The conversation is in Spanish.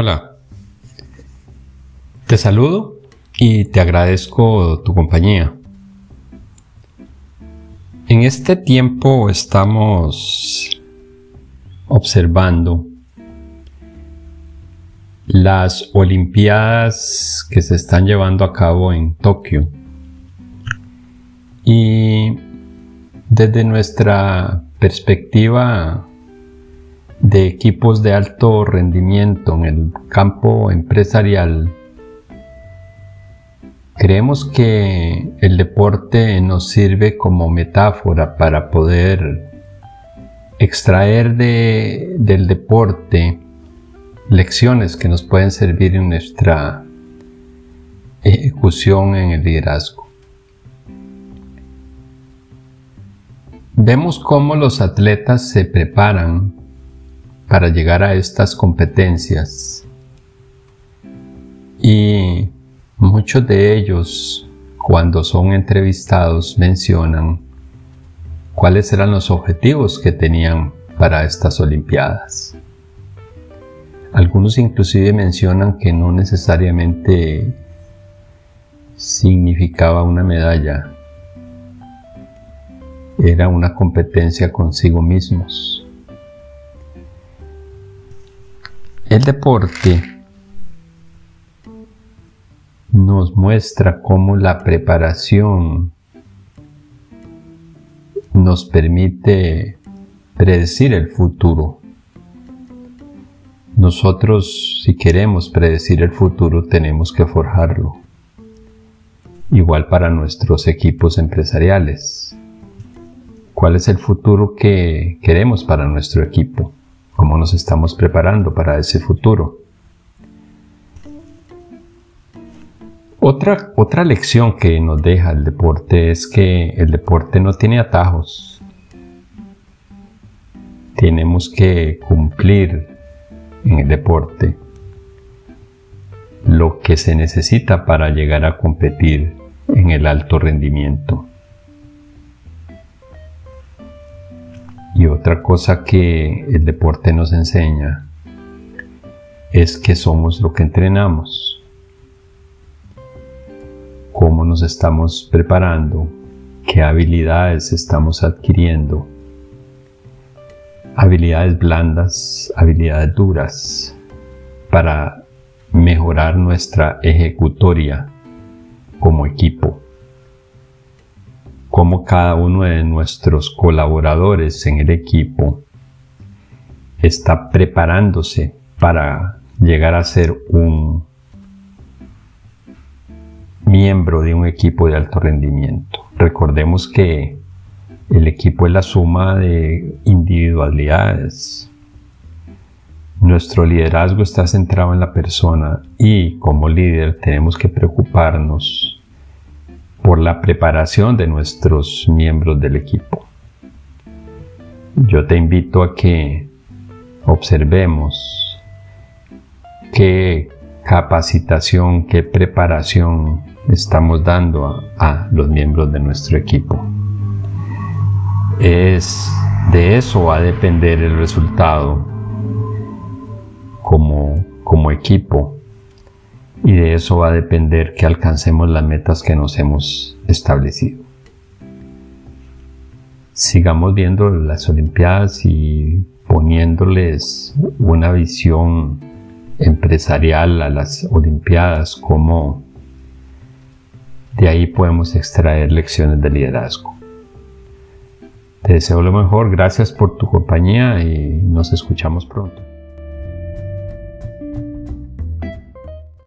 Hola, te saludo y te agradezco tu compañía. En este tiempo estamos observando las Olimpiadas que se están llevando a cabo en Tokio. Y desde nuestra perspectiva de equipos de alto rendimiento en el campo empresarial, creemos que el deporte nos sirve como metáfora para poder extraer del deporte lecciones que nos pueden servir en nuestra ejecución en el liderazgo. Vemos cómo los atletas se preparan para llegar a estas competencias. Y muchos de ellos, cuando son entrevistados, mencionan cuáles eran los objetivos que tenían para estas Olimpiadas. Algunos inclusive mencionan que no necesariamente significaba una medalla, era una competencia consigo mismos. El deporte nos muestra cómo la preparación nos permite predecir el futuro. Nosotros, si queremos predecir el futuro, tenemos que forjarlo. Igual para nuestros equipos empresariales. ¿Cuál es el futuro que queremos para nuestro equipo? Cómo nos estamos preparando para ese futuro. Otra, otra lección que nos deja el deporte es que el deporte no tiene atajos. Tenemos que cumplir en el deporte lo que se necesita para llegar a competir en el alto rendimiento. Y otra cosa que el deporte nos enseña es que somos lo que entrenamos, cómo nos estamos preparando, qué habilidades estamos adquiriendo, habilidades blandas, habilidades duras, para mejorar nuestra ejecutoria como equipo cómo cada uno de nuestros colaboradores en el equipo está preparándose para llegar a ser un miembro de un equipo de alto rendimiento. Recordemos que el equipo es la suma de individualidades. Nuestro liderazgo está centrado en la persona y como líder tenemos que preocuparnos por la preparación de nuestros miembros del equipo. Yo te invito a que observemos qué capacitación, qué preparación estamos dando a, los miembros de nuestro equipo. Es de eso va a depender el resultado como, como equipo y de eso va a depender que alcancemos las metas que nos hemos establecido. Sigamos viendo las Olimpiadas y poniéndoles una visión empresarial a las Olimpiadas, como de ahí podemos extraer lecciones de liderazgo. Te deseo lo mejor, gracias por tu compañía y nos escuchamos pronto.